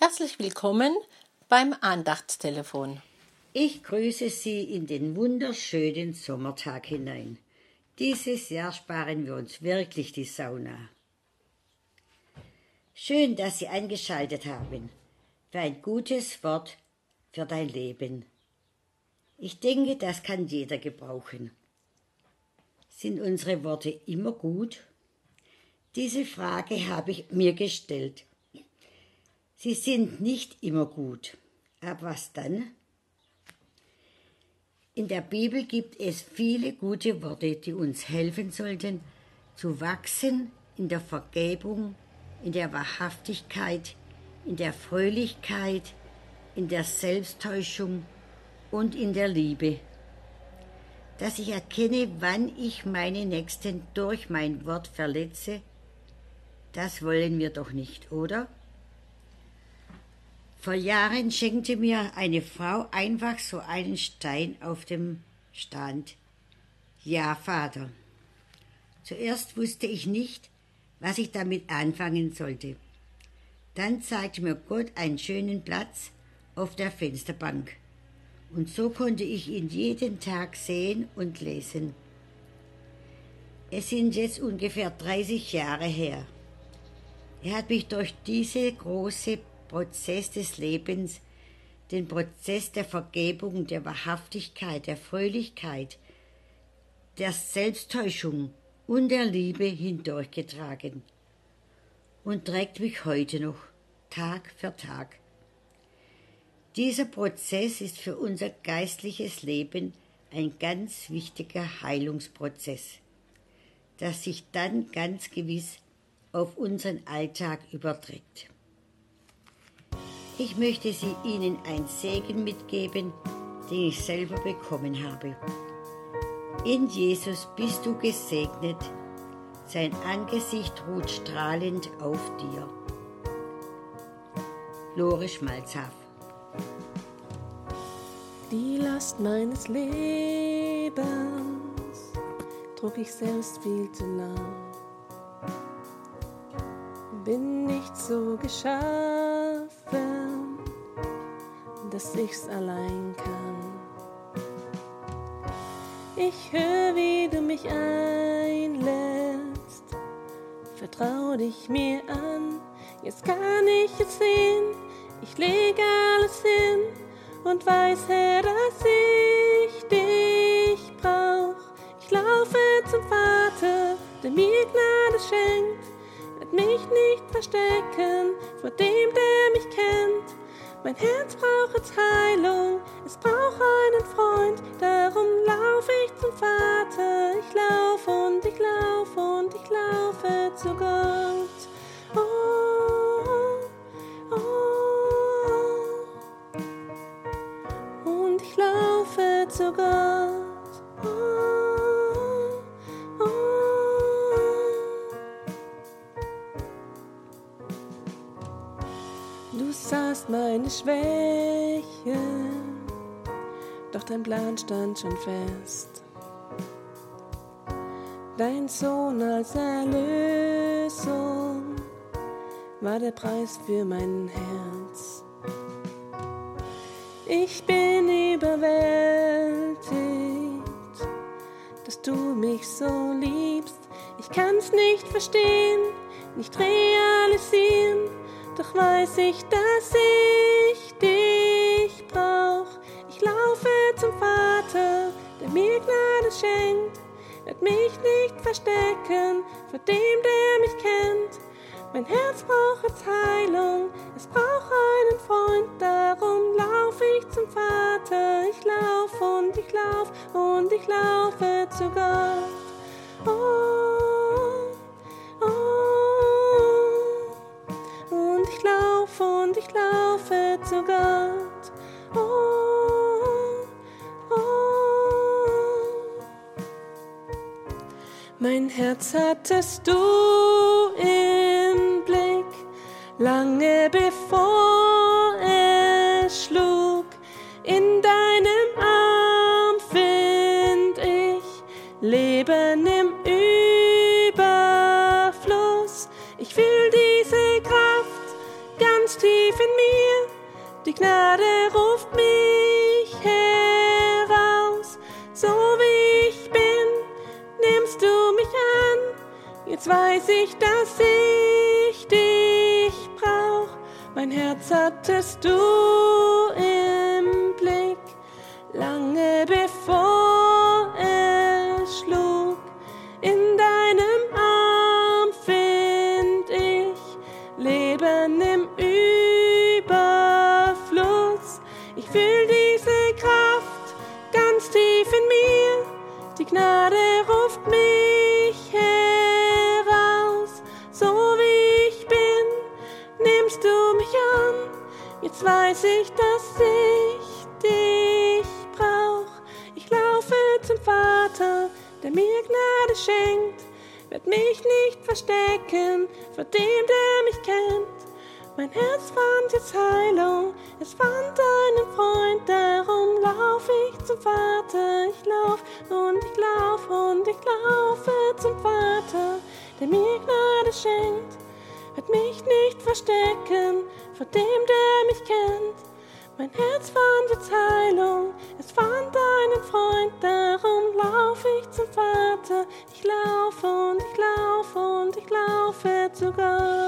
Herzlich willkommen beim Andachtstelefon. Ich grüße Sie in den wunderschönen Sommertag hinein. Dieses Jahr sparen wir uns wirklich die Sauna. Schön, dass Sie eingeschaltet haben für ein gutes Wort für dein Leben. Ich denke, das kann jeder gebrauchen. Sind unsere Worte immer gut? Diese Frage habe ich mir gestellt. Sie sind nicht immer gut. Aber was dann? In der Bibel gibt es viele gute Worte, die uns helfen sollten, zu wachsen in der Vergebung, in der Wahrhaftigkeit, in der Fröhlichkeit, in der Selbsttäuschung und in der Liebe. Dass ich erkenne, wann ich meine Nächsten durch mein Wort verletze, das wollen wir doch nicht, oder? Vor Jahren schenkte mir eine Frau einfach so einen Stein auf dem Stand. Ja, Vater. Zuerst wusste ich nicht, was ich damit anfangen sollte. Dann zeigte mir Gott einen schönen Platz auf der Fensterbank. Und so konnte ich ihn jeden Tag sehen und lesen. Es sind jetzt ungefähr 30 Jahre her. Er hat mich durch diese große Prozess des Lebens, den Prozess der Vergebung, der Wahrhaftigkeit, der Fröhlichkeit, der Selbsttäuschung und der Liebe hindurchgetragen und trägt mich heute noch, Tag für Tag. Dieser Prozess ist für unser geistliches Leben ein ganz wichtiger Heilungsprozess, das sich dann ganz gewiss auf unseren Alltag überträgt. Ich möchte Sie Ihnen ein Segen mitgeben, den ich selber bekommen habe. In Jesus bist du gesegnet, sein Angesicht ruht strahlend auf dir. Lore Schmalzhaff Die Last meines Lebens trug ich selbst viel zu lang. Bin nicht so geschaffen dass ich's allein kann. Ich höre, wie du mich einlädst, vertrau dich mir an, jetzt kann ich es sehen, ich leg alles hin und weiß, Herr, dass ich dich brauch. Ich laufe zum Vater, der mir Gnade schenkt, wird mich nicht verstecken vor dem, der mich kennt. Mein Herz braucht Heilung, es braucht einen Freund, darum laufe ich zum Vater. Ich laufe und ich laufe und ich laufe zu Gott. Du sahst meine Schwächen, doch dein Plan stand schon fest. Dein Sohn als Erlösung war der Preis für mein Herz. Ich bin überwältigt, dass du mich so liebst. Ich kann's nicht verstehen, nicht realisieren doch weiß ich, dass ich dich brauch. Ich laufe zum Vater, der mir Gnade schenkt, wird mich nicht verstecken vor dem, der mich kennt. Mein Herz braucht jetzt Heilung, es braucht einen Freund, darum laufe ich zum Vater. Ich lauf und ich lauf und ich laufe zu Gott. Oh, und ich laufe zu Gott. Oh, oh. Mein Herz hattest du Gnade ruft mich heraus. So wie ich bin, nimmst du mich an. Jetzt weiß ich, dass ich dich brauch. Mein Herz hattest du Gnade ruft mich heraus. So wie ich bin, nimmst du mich an. Jetzt weiß ich, dass ich dich brauch. Ich laufe zum Vater, der mir Gnade schenkt. Werd mich nicht verstecken vor dem, der mich kennt. Mein Herz fand jetzt Heilung, es fand einen Freund, darum lauf ich zum Vater. Ich lauf und ich lauf und ich laufe zum Vater, der mir Gnade schenkt. Werd mich nicht verstecken vor dem, der mich kennt. Mein Herz fand jetzt Heilung, es fand einen Freund, darum lauf ich zum Vater. Ich laufe und ich laufe und ich laufe zu Gott.